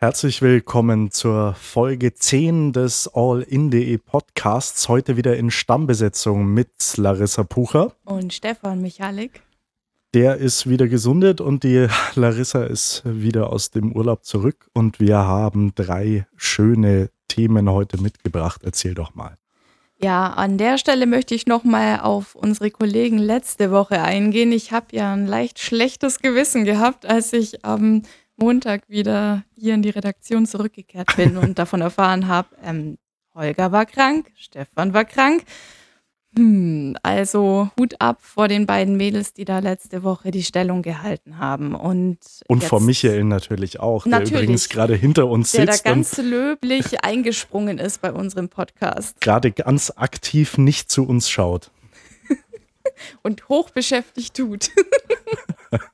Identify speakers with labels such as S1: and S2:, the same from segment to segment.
S1: Herzlich willkommen zur Folge 10 des All-In.de Podcasts. Heute wieder in Stammbesetzung mit Larissa Pucher.
S2: Und Stefan Michalik.
S1: Der ist wieder gesundet und die Larissa ist wieder aus dem Urlaub zurück. Und wir haben drei schöne Themen heute mitgebracht. Erzähl doch mal.
S2: Ja, an der Stelle möchte ich nochmal auf unsere Kollegen letzte Woche eingehen. Ich habe ja ein leicht schlechtes Gewissen gehabt, als ich am Montag wieder hier in die Redaktion zurückgekehrt bin und davon erfahren habe, ähm, Holger war krank, Stefan war krank. Hm, also Hut ab vor den beiden Mädels, die da letzte Woche die Stellung gehalten haben. Und,
S1: und vor Michael natürlich auch, natürlich, der übrigens gerade hinter uns
S2: der
S1: sitzt.
S2: Der da ganz löblich eingesprungen ist bei unserem Podcast.
S1: Gerade ganz aktiv nicht zu uns schaut.
S2: und hochbeschäftigt tut.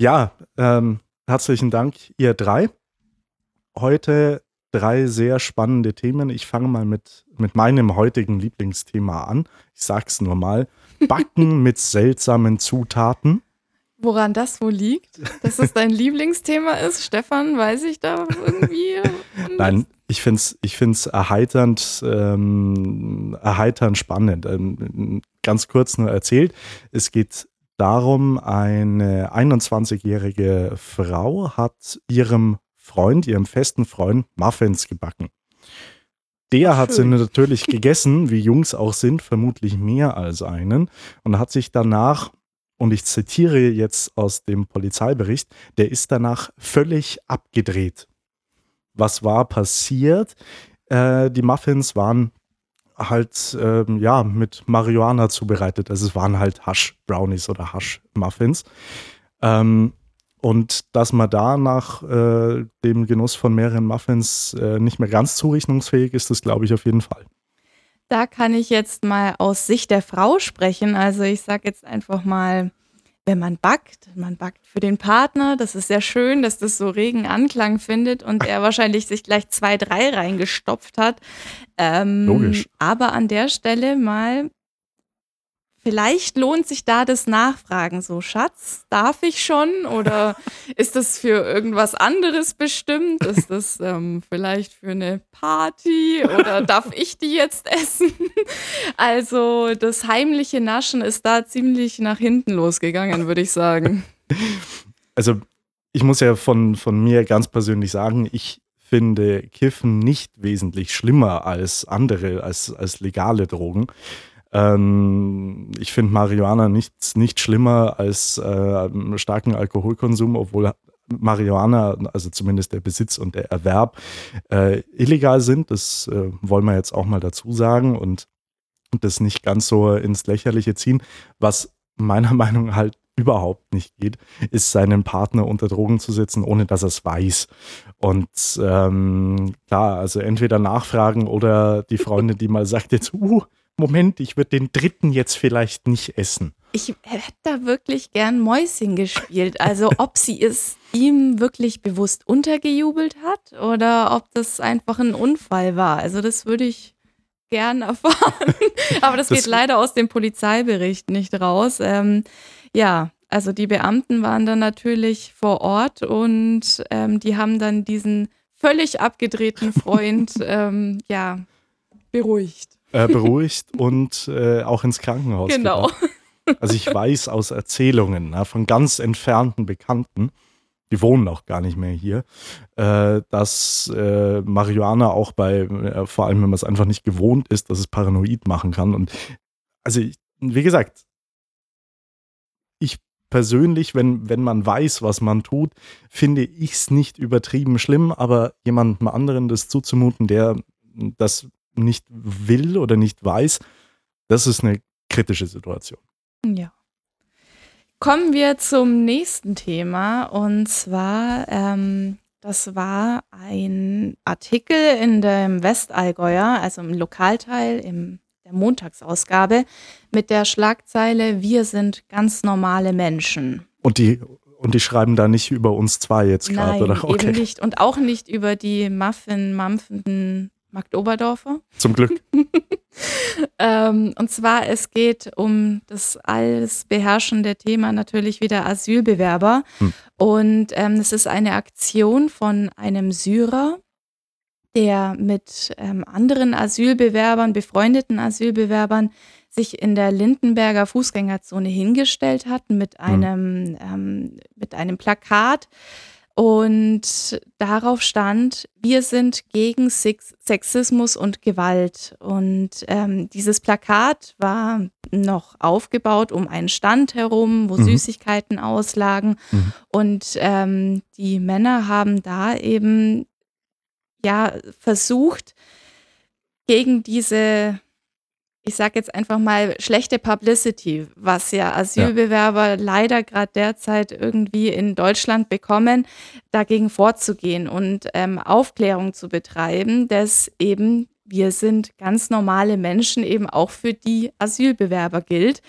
S1: Ja, ähm, herzlichen Dank, ihr drei. Heute drei sehr spannende Themen. Ich fange mal mit, mit meinem heutigen Lieblingsthema an. Ich sag's nur mal. Backen mit seltsamen Zutaten.
S2: Woran das wohl liegt, dass es dein Lieblingsthema ist, Stefan, weiß ich da irgendwie.
S1: Nein, ich finde es ich find's erheiternd, ähm, erheiternd spannend. Ähm, ganz kurz nur erzählt, es geht darum, eine 21-jährige Frau hat ihrem Freund, ihrem festen Freund, Muffins gebacken. Der Ach, hat sie natürlich gegessen, wie Jungs auch sind, vermutlich mehr als einen, und hat sich danach, und ich zitiere jetzt aus dem Polizeibericht, der ist danach völlig abgedreht. Was war passiert? Äh, die Muffins waren halt ähm, ja mit Marihuana zubereitet. Also es waren halt Hash-Brownies oder Hash-Muffins. Ähm, und dass man da nach äh, dem Genuss von mehreren Muffins äh, nicht mehr ganz zurechnungsfähig ist, das glaube ich auf jeden Fall.
S2: Da kann ich jetzt mal aus Sicht der Frau sprechen. Also ich sage jetzt einfach mal, wenn man backt, man backt für den Partner, das ist sehr schön, dass das so regen Anklang findet und er wahrscheinlich sich gleich zwei, drei reingestopft hat. Ähm, Logisch. Aber an der Stelle mal Vielleicht lohnt sich da das Nachfragen so, Schatz, darf ich schon oder ist das für irgendwas anderes bestimmt? Ist das ähm, vielleicht für eine Party oder darf ich die jetzt essen? Also das heimliche Naschen ist da ziemlich nach hinten losgegangen, würde ich sagen.
S1: Also ich muss ja von, von mir ganz persönlich sagen, ich finde Kiffen nicht wesentlich schlimmer als andere, als, als legale Drogen. Ähm, ich finde Marihuana nicht, nicht schlimmer als äh, starken Alkoholkonsum, obwohl Marihuana, also zumindest der Besitz und der Erwerb, äh, illegal sind. Das äh, wollen wir jetzt auch mal dazu sagen und das nicht ganz so ins Lächerliche ziehen. Was meiner Meinung nach halt überhaupt nicht geht, ist seinen Partner unter Drogen zu setzen, ohne dass er es weiß. Und ähm, klar, also entweder nachfragen oder die Freundin, die mal sagt jetzt, uh, Moment, ich würde den dritten jetzt vielleicht nicht essen.
S2: Ich hätte da wirklich gern Mäuschen gespielt. Also ob sie es ihm wirklich bewusst untergejubelt hat oder ob das einfach ein Unfall war. Also das würde ich gern erfahren. Aber das, das, geht leider aus dem Polizeibericht nicht raus. Ähm, ja, also die Beamten waren dann natürlich vor Ort und ähm, die haben dann diesen völlig abgedrehten Freund ähm, ja beruhigt
S1: äh, beruhigt und äh, auch ins Krankenhaus.
S2: Genau.
S1: Gebracht. Also ich weiß aus Erzählungen na, von ganz entfernten Bekannten, die wohnen auch gar nicht mehr hier, äh, dass äh, Marihuana auch bei, äh, vor allem wenn man es einfach nicht gewohnt ist, dass es paranoid machen kann. Und also ich, wie gesagt, ich persönlich, wenn, wenn man weiß, was man tut, finde ich es nicht übertrieben schlimm, aber jemandem anderen das zuzumuten, der das nicht will oder nicht weiß, das ist eine kritische Situation.
S2: Ja. Kommen wir zum nächsten Thema und zwar, ähm, das war ein Artikel in dem Westallgäuer, also im Lokalteil, in der Montagsausgabe, mit der Schlagzeile Wir sind ganz normale Menschen.
S1: Und die, und die schreiben da nicht über uns zwei jetzt gerade, oder?
S2: Okay. Eben nicht. Und auch nicht über die Muffin-mampfenden Magd Oberdorfer.
S1: Zum Glück.
S2: ähm, und zwar, es geht um das alles beherrschende Thema natürlich wieder Asylbewerber. Hm. Und ähm, es ist eine Aktion von einem Syrer, der mit ähm, anderen Asylbewerbern, befreundeten Asylbewerbern, sich in der Lindenberger Fußgängerzone hingestellt hat mit hm. einem, ähm, mit einem Plakat. Und darauf stand, wir sind gegen Sex Sexismus und Gewalt. Und ähm, dieses Plakat war noch aufgebaut um einen Stand herum, wo mhm. Süßigkeiten auslagen. Mhm. Und ähm, die Männer haben da eben ja versucht, gegen diese, ich sage jetzt einfach mal, schlechte Publicity, was ja Asylbewerber ja. leider gerade derzeit irgendwie in Deutschland bekommen, dagegen vorzugehen und ähm, Aufklärung zu betreiben, dass eben wir sind ganz normale Menschen, eben auch für die Asylbewerber gilt.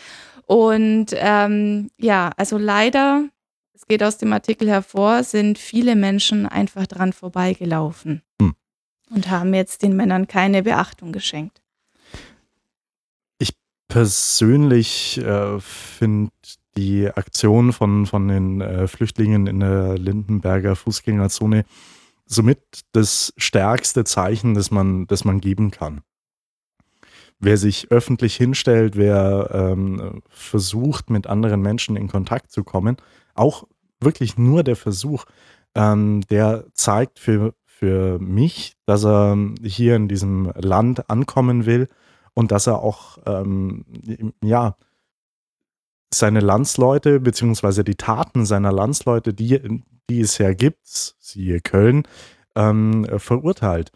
S2: Und ähm, ja, also leider, es geht aus dem Artikel hervor, sind viele Menschen einfach dran vorbeigelaufen und haben jetzt den Männern keine Beachtung geschenkt.
S1: Ich persönlich äh, finde die Aktion von, von den äh, Flüchtlingen in der Lindenberger Fußgängerzone somit das stärkste Zeichen, das man, das man geben kann. Wer sich öffentlich hinstellt, wer ähm, versucht, mit anderen Menschen in Kontakt zu kommen, auch wirklich nur der Versuch, ähm, der zeigt für, für mich, dass er hier in diesem Land ankommen will und dass er auch, ähm, ja, seine Landsleute beziehungsweise die Taten seiner Landsleute, die, die es ja gibt, siehe Köln, ähm, verurteilt.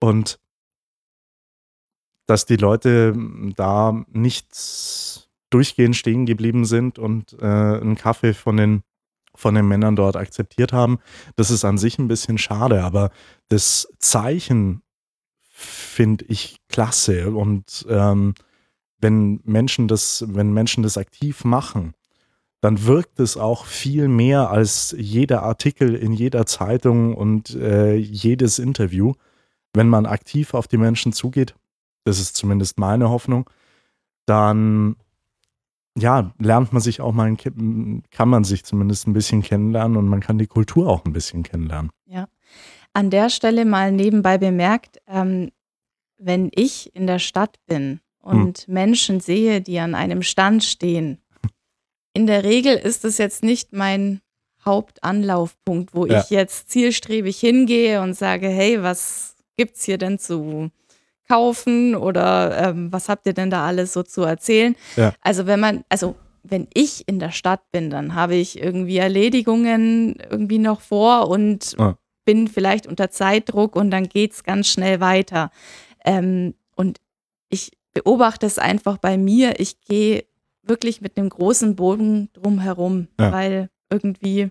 S1: Und dass die Leute da nicht durchgehend stehen geblieben sind und äh, einen Kaffee von den von den Männern dort akzeptiert haben. Das ist an sich ein bisschen schade, aber das Zeichen finde ich klasse. Und ähm, wenn Menschen das, wenn Menschen das aktiv machen, dann wirkt es auch viel mehr als jeder Artikel in jeder Zeitung und äh, jedes Interview, wenn man aktiv auf die Menschen zugeht. Das ist zumindest meine Hoffnung. Dann ja, lernt man sich auch mal, kann man sich zumindest ein bisschen kennenlernen und man kann die Kultur auch ein bisschen kennenlernen.
S2: Ja. An der Stelle mal nebenbei bemerkt, ähm, wenn ich in der Stadt bin und hm. Menschen sehe, die an einem Stand stehen, in der Regel ist es jetzt nicht mein Hauptanlaufpunkt, wo ja. ich jetzt zielstrebig hingehe und sage, hey, was gibt's hier denn zu kaufen oder ähm, was habt ihr denn da alles so zu erzählen? Ja. Also wenn man, also wenn ich in der Stadt bin, dann habe ich irgendwie Erledigungen irgendwie noch vor und ah. Bin vielleicht unter Zeitdruck und dann geht es ganz schnell weiter. Ähm, und ich beobachte es einfach bei mir. Ich gehe wirklich mit einem großen Boden drumherum, ja. weil irgendwie,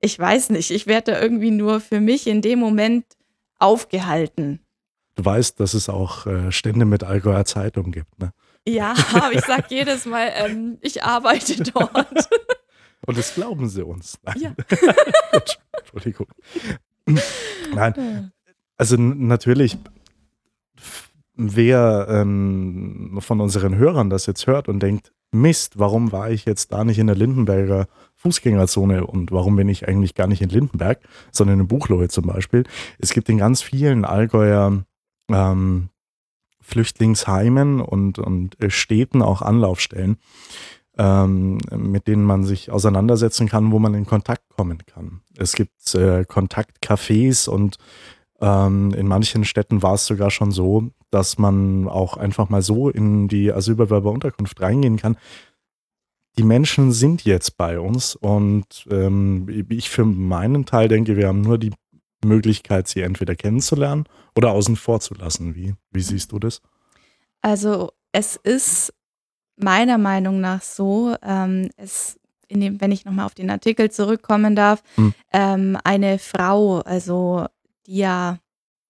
S2: ich weiß nicht, ich werde da irgendwie nur für mich in dem Moment aufgehalten.
S1: Du weißt, dass es auch äh, Stände mit Allgäuer Zeitung gibt, ne?
S2: Ja, aber ich sage jedes Mal, ähm, ich arbeite dort.
S1: Und das glauben sie uns.
S2: Nein. Ja.
S1: Entschuldigung. Nein. Also natürlich, wer ähm, von unseren Hörern das jetzt hört und denkt, Mist, warum war ich jetzt da nicht in der Lindenberger Fußgängerzone und warum bin ich eigentlich gar nicht in Lindenberg, sondern in Buchlohe zum Beispiel. Es gibt in ganz vielen Allgäuer ähm, Flüchtlingsheimen und, und äh, Städten auch Anlaufstellen, ähm, mit denen man sich auseinandersetzen kann, wo man in Kontakt kommen kann. Es gibt äh, Kontaktcafés und ähm, in manchen Städten war es sogar schon so, dass man auch einfach mal so in die Asylbewerberunterkunft reingehen kann. Die Menschen sind jetzt bei uns und ähm, ich für meinen Teil denke, wir haben nur die Möglichkeit, sie entweder kennenzulernen oder außen vor zu lassen. Wie, wie siehst du das?
S2: Also es ist meiner Meinung nach so, ähm, es, dem, wenn ich nochmal auf den Artikel zurückkommen darf, hm. ähm, eine Frau, also die ja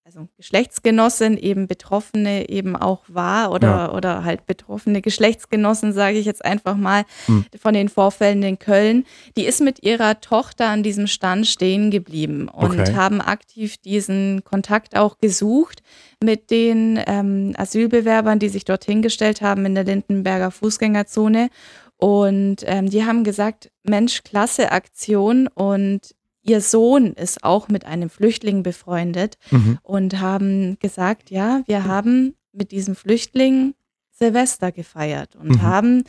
S2: also Geschlechtsgenossin eben Betroffene eben auch war oder, ja. oder halt betroffene Geschlechtsgenossen, sage ich jetzt einfach mal, hm. von den Vorfällen in Köln, die ist mit ihrer Tochter an diesem Stand stehen geblieben und okay. haben aktiv diesen Kontakt auch gesucht mit den ähm, Asylbewerbern, die sich dorthin gestellt haben in der Lindenberger Fußgängerzone. Und ähm, die haben gesagt, Mensch, klasse Aktion und ihr Sohn ist auch mit einem Flüchtling befreundet mhm. und haben gesagt, ja, wir haben mit diesem Flüchtling Silvester gefeiert und mhm. haben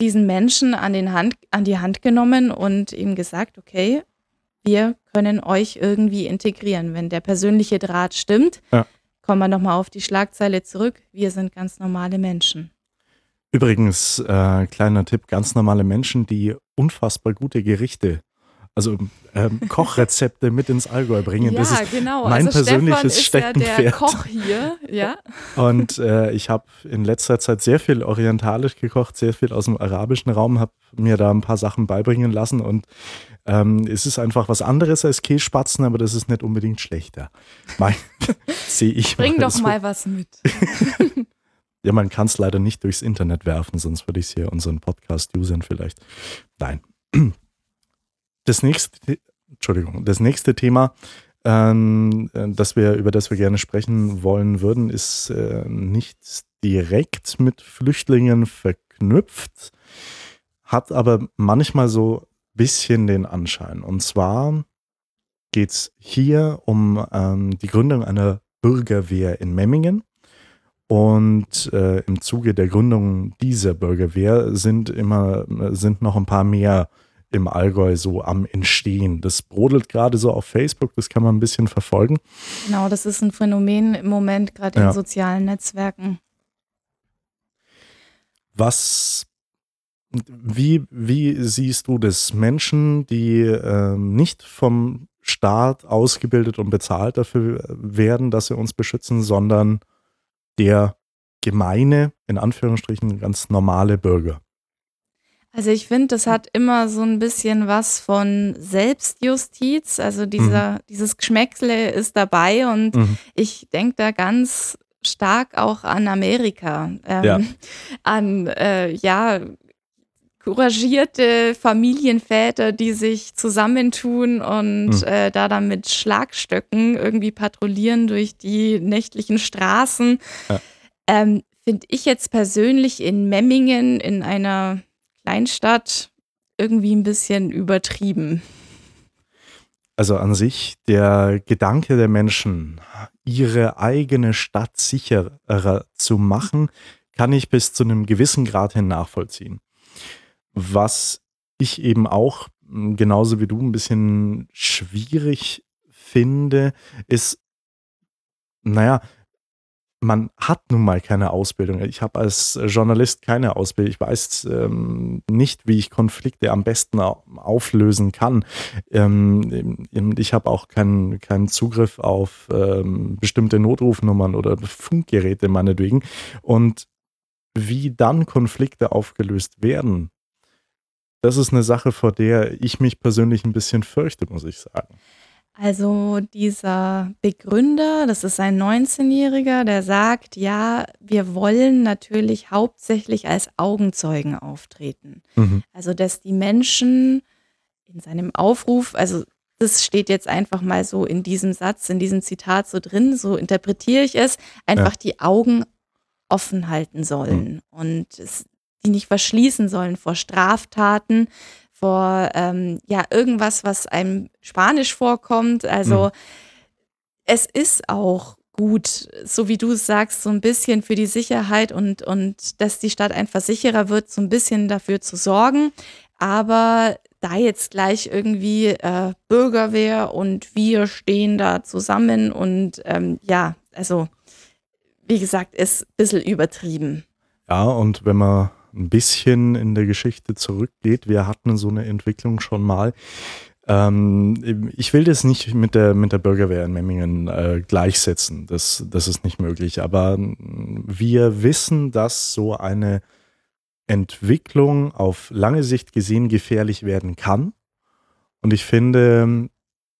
S2: diesen Menschen an, den Hand, an die Hand genommen und ihm gesagt, okay, wir können euch irgendwie integrieren. Wenn der persönliche Draht stimmt, ja. kommen wir nochmal auf die Schlagzeile zurück. Wir sind ganz normale Menschen.
S1: Übrigens, äh, kleiner Tipp, ganz normale Menschen, die unfassbar gute Gerichte also ähm, Kochrezepte mit ins Allgäu bringen. Ja, das ist genau. mein also persönliches Stefan ist Steckenpferd. Ja der
S2: Koch hier, ja.
S1: Und äh, ich habe in letzter Zeit sehr viel orientalisch gekocht, sehr viel aus dem arabischen Raum, habe mir da ein paar Sachen beibringen lassen und ähm, es ist einfach was anderes als Kässpatzen, aber das ist nicht unbedingt schlechter. Sehe ich
S2: Bring mal doch so. mal was mit.
S1: Ja, man kann es leider nicht durchs Internet werfen, sonst würde ich es hier unseren Podcast-Usern vielleicht. Nein. Das nächste, Entschuldigung, das nächste Thema, ähm, das wir, über das wir gerne sprechen wollen würden, ist äh, nicht direkt mit Flüchtlingen verknüpft, hat aber manchmal so ein bisschen den Anschein. Und zwar geht es hier um ähm, die Gründung einer Bürgerwehr in Memmingen. Und äh, im Zuge der Gründung dieser Bürgerwehr sind immer sind noch ein paar mehr im Allgäu so am Entstehen. Das brodelt gerade so auf Facebook, das kann man ein bisschen verfolgen.
S2: Genau, das ist ein Phänomen im Moment, gerade in ja. sozialen Netzwerken.
S1: Was, wie, wie siehst du das? Menschen, die äh, nicht vom Staat ausgebildet und bezahlt dafür werden, dass sie uns beschützen, sondern der gemeine, in Anführungsstrichen, ganz normale Bürger.
S2: Also ich finde, das hat immer so ein bisschen was von Selbstjustiz. Also dieser, mhm. dieses Geschmäckle ist dabei und mhm. ich denke da ganz stark auch an Amerika, ähm, ja. an äh, ja couragierte Familienväter, die sich zusammentun und mhm. äh, da dann mit Schlagstöcken irgendwie patrouillieren durch die nächtlichen Straßen. Ja. Ähm, Finde ich jetzt persönlich in Memmingen in einer Kleinstadt irgendwie ein bisschen übertrieben.
S1: Also an sich der Gedanke der Menschen, ihre eigene Stadt sicherer zu machen, kann ich bis zu einem gewissen Grad hin nachvollziehen. Was ich eben auch genauso wie du ein bisschen schwierig finde, ist, naja, man hat nun mal keine Ausbildung. Ich habe als Journalist keine Ausbildung. Ich weiß ähm, nicht, wie ich Konflikte am besten auflösen kann. Ähm, ich habe auch keinen keinen Zugriff auf ähm, bestimmte Notrufnummern oder Funkgeräte meinetwegen. Und wie dann Konflikte aufgelöst werden, das ist eine Sache, vor der ich mich persönlich ein bisschen fürchte, muss ich sagen.
S2: Also dieser Begründer, das ist ein 19-Jähriger, der sagt, ja, wir wollen natürlich hauptsächlich als Augenzeugen auftreten. Mhm. Also dass die Menschen in seinem Aufruf, also das steht jetzt einfach mal so in diesem Satz, in diesem Zitat so drin, so interpretiere ich es, einfach ja. die Augen offen halten sollen mhm. und es, die nicht verschließen sollen vor Straftaten, vor ähm, ja irgendwas, was einem Spanisch vorkommt. Also mhm. es ist auch gut, so wie du sagst, so ein bisschen für die Sicherheit und, und dass die Stadt einfach sicherer wird, so ein bisschen dafür zu sorgen. Aber da jetzt gleich irgendwie äh, Bürgerwehr und wir stehen da zusammen und ähm, ja, also wie gesagt, ist ein bisschen übertrieben.
S1: Ja, und wenn man ein bisschen in der Geschichte zurückgeht. Wir hatten so eine Entwicklung schon mal. Ähm, ich will das nicht mit der, mit der Bürgerwehr in Memmingen äh, gleichsetzen. Das, das ist nicht möglich. Aber wir wissen, dass so eine Entwicklung auf lange Sicht gesehen gefährlich werden kann. Und ich finde,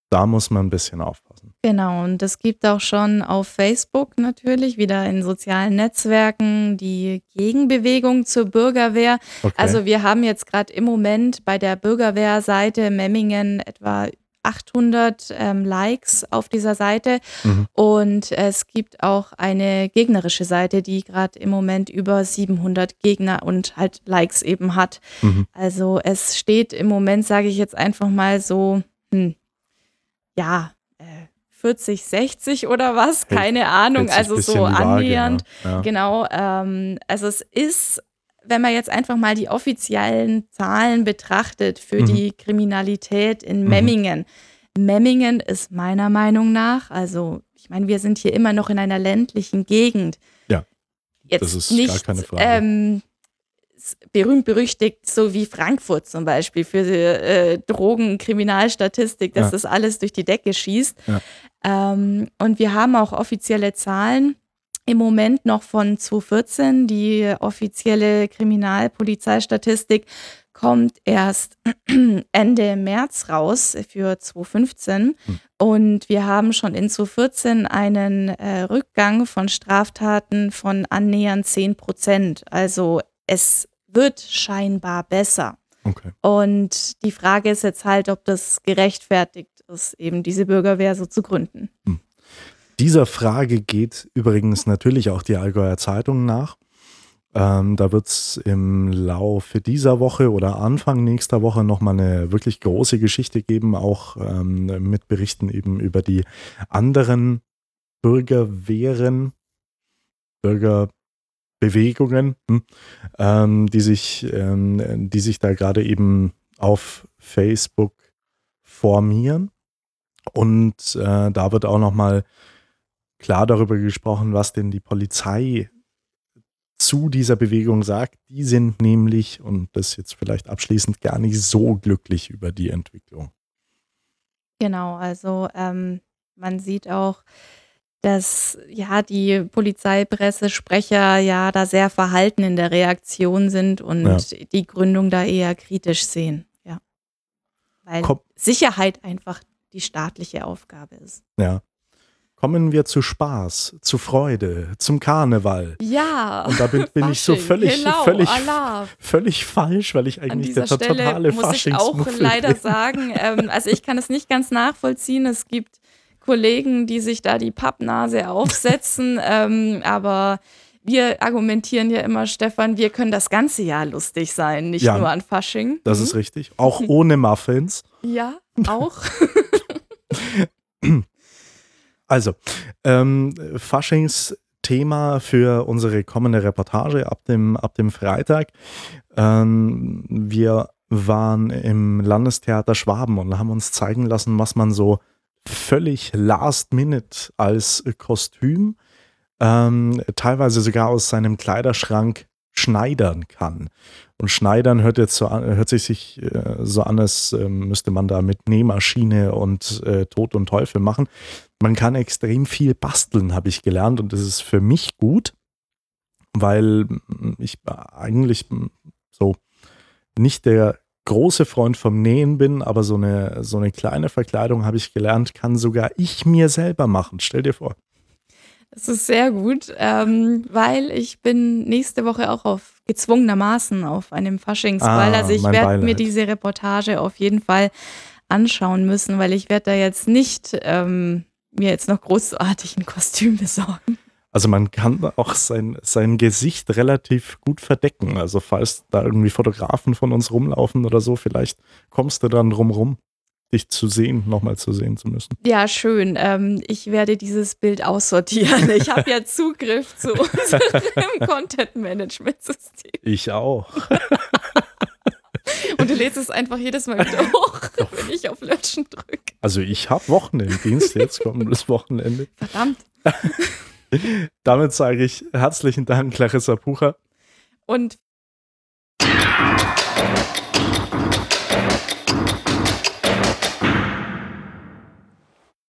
S1: da muss man ein bisschen aufpassen. Lassen.
S2: Genau, und es gibt auch schon auf Facebook natürlich, wieder in sozialen Netzwerken, die Gegenbewegung zur Bürgerwehr.
S1: Okay.
S2: Also wir haben jetzt gerade im Moment bei der Bürgerwehrseite Memmingen etwa 800 ähm, Likes auf dieser Seite
S1: Mhm.
S2: und es gibt auch eine gegnerische Seite, die gerade im Moment über 700 Gegner und halt Likes eben hat.
S1: Mhm.
S2: Also es steht im Moment, sage ich jetzt einfach mal so, hm, ja, 40, 60 oder was, keine Ahnung, also so
S1: die Waage,
S2: annähernd.
S1: Ja.
S2: Genau, ähm, also es ist, wenn man jetzt einfach mal die offiziellen Zahlen betrachtet für
S1: Mhm.
S2: die Kriminalität in
S1: Mhm.
S2: Memmingen. Memmingen ist meiner Meinung nach, also ich meine, wir sind hier immer noch in einer ländlichen Gegend.
S1: Ja,
S2: jetzt
S1: das ist gar
S2: nicht,
S1: keine Frage.
S2: Ähm, s- berühmt berüchtigt, so wie Frankfurt zum Beispiel für die äh, Drogenkriminalstatistik, dass
S1: Ja.
S2: das alles durch die Decke schießt.
S1: Ja.
S2: Ähm, und wir haben auch offizielle Zahlen im Moment noch von 2014. Die offizielle Kriminalpolizeistatistik kommt erst Ende März raus für 2015.
S1: Hm.
S2: Und wir haben schon in 2014 einen äh, Rückgang von Straftaten von annähernd 10 Prozent. Also es wird scheinbar besser.
S1: Okay.
S2: Und die Frage ist jetzt halt, ob das gerechtfertigt ist, eben diese Bürgerwehr so zu gründen.
S1: Dieser Frage geht übrigens natürlich auch die Allgäuer Zeitung nach. Ähm, da wird es im Laufe dieser Woche oder Anfang nächster Woche nochmal eine wirklich große Geschichte geben, auch ähm, mit Berichten eben über die anderen Bürgerwehren, Bürgerbewegungen, hm, ähm, die, sich, ähm, die sich da gerade eben auf Facebook formieren. Und äh, da wird auch nochmal klar darüber gesprochen, was denn die Polizei zu dieser Bewegung sagt. Die sind nämlich, und das jetzt vielleicht abschließend, gar nicht so glücklich über die Entwicklung.
S2: Genau, also ähm, man sieht auch, dass ja die Polizeipressesprecher ja da sehr verhalten in der Reaktion sind und
S1: Ja.
S2: die Gründung da eher kritisch sehen. Ja. Weil
S1: Komm.
S2: Sicherheit einfach die staatliche Aufgabe ist.
S1: Ja. Kommen wir zu Spaß, zu Freude, zum Karneval.
S2: Ja.
S1: Und da bin, bin ich so völlig,
S2: genau,
S1: völlig,
S2: Allah.
S1: völlig falsch, weil ich eigentlich der
S2: Stelle
S1: totale
S2: muss ich auch leider
S1: bin.
S2: sagen, ähm, also ich kann es nicht ganz nachvollziehen. Es gibt Kollegen, die sich da die Pappnase aufsetzen, ähm, aber wir argumentieren ja immer, Stefan, wir können das ganze Jahr lustig sein, nicht
S1: Ja.
S2: nur an Fasching.
S1: Das ist richtig. Auch ohne Muffins.
S2: Ja, auch.
S1: Also, ähm, Faschingsthema für unsere kommende Reportage ab dem, ab dem Freitag. Ähm, wir waren im Landestheater Schwaben und haben uns zeigen lassen, was man so völlig last minute als Kostüm, ähm, teilweise sogar aus seinem Kleiderschrank schneidern kann. Und schneidern hört jetzt so an, hört sich, äh, so an, als ähm, müsste man da mit Nähmaschine und äh, Tod und Teufel machen. Man kann extrem viel basteln, habe ich gelernt, und das ist für mich gut, weil ich eigentlich so nicht der große Freund vom Nähen bin, aber so eine, so eine kleine Verkleidung habe ich gelernt, kann sogar ich mir selber machen. Stell dir vor.
S2: Das ist sehr gut, ähm, weil ich bin nächste Woche auch auf gezwungenermaßen auf einem Faschingsball.
S1: Ah,
S2: also ich werde mir diese Reportage auf jeden Fall anschauen müssen, weil ich werde da jetzt nicht ähm, mir jetzt noch großartig ein Kostüm besorgen.
S1: Also man kann auch sein, sein Gesicht relativ gut verdecken. Also falls da irgendwie Fotografen von uns rumlaufen oder so, vielleicht kommst du dann drum rum, dich zu sehen, nochmal zu sehen zu müssen.
S2: Ja, schön. Ähm, ich werde dieses Bild aussortieren. Ich habe ja Zugriff zu unserem Content-Management-System.
S1: Ich auch.
S2: Und du lädst es einfach jedes Mal wieder hoch, wenn ich auf Löschen drücke.
S1: Also ich habe Wochenenddienst, jetzt kommt das Wochenende.
S2: Verdammt.
S1: Damit sage ich herzlichen Dank, Clarissa Pucher.
S2: Und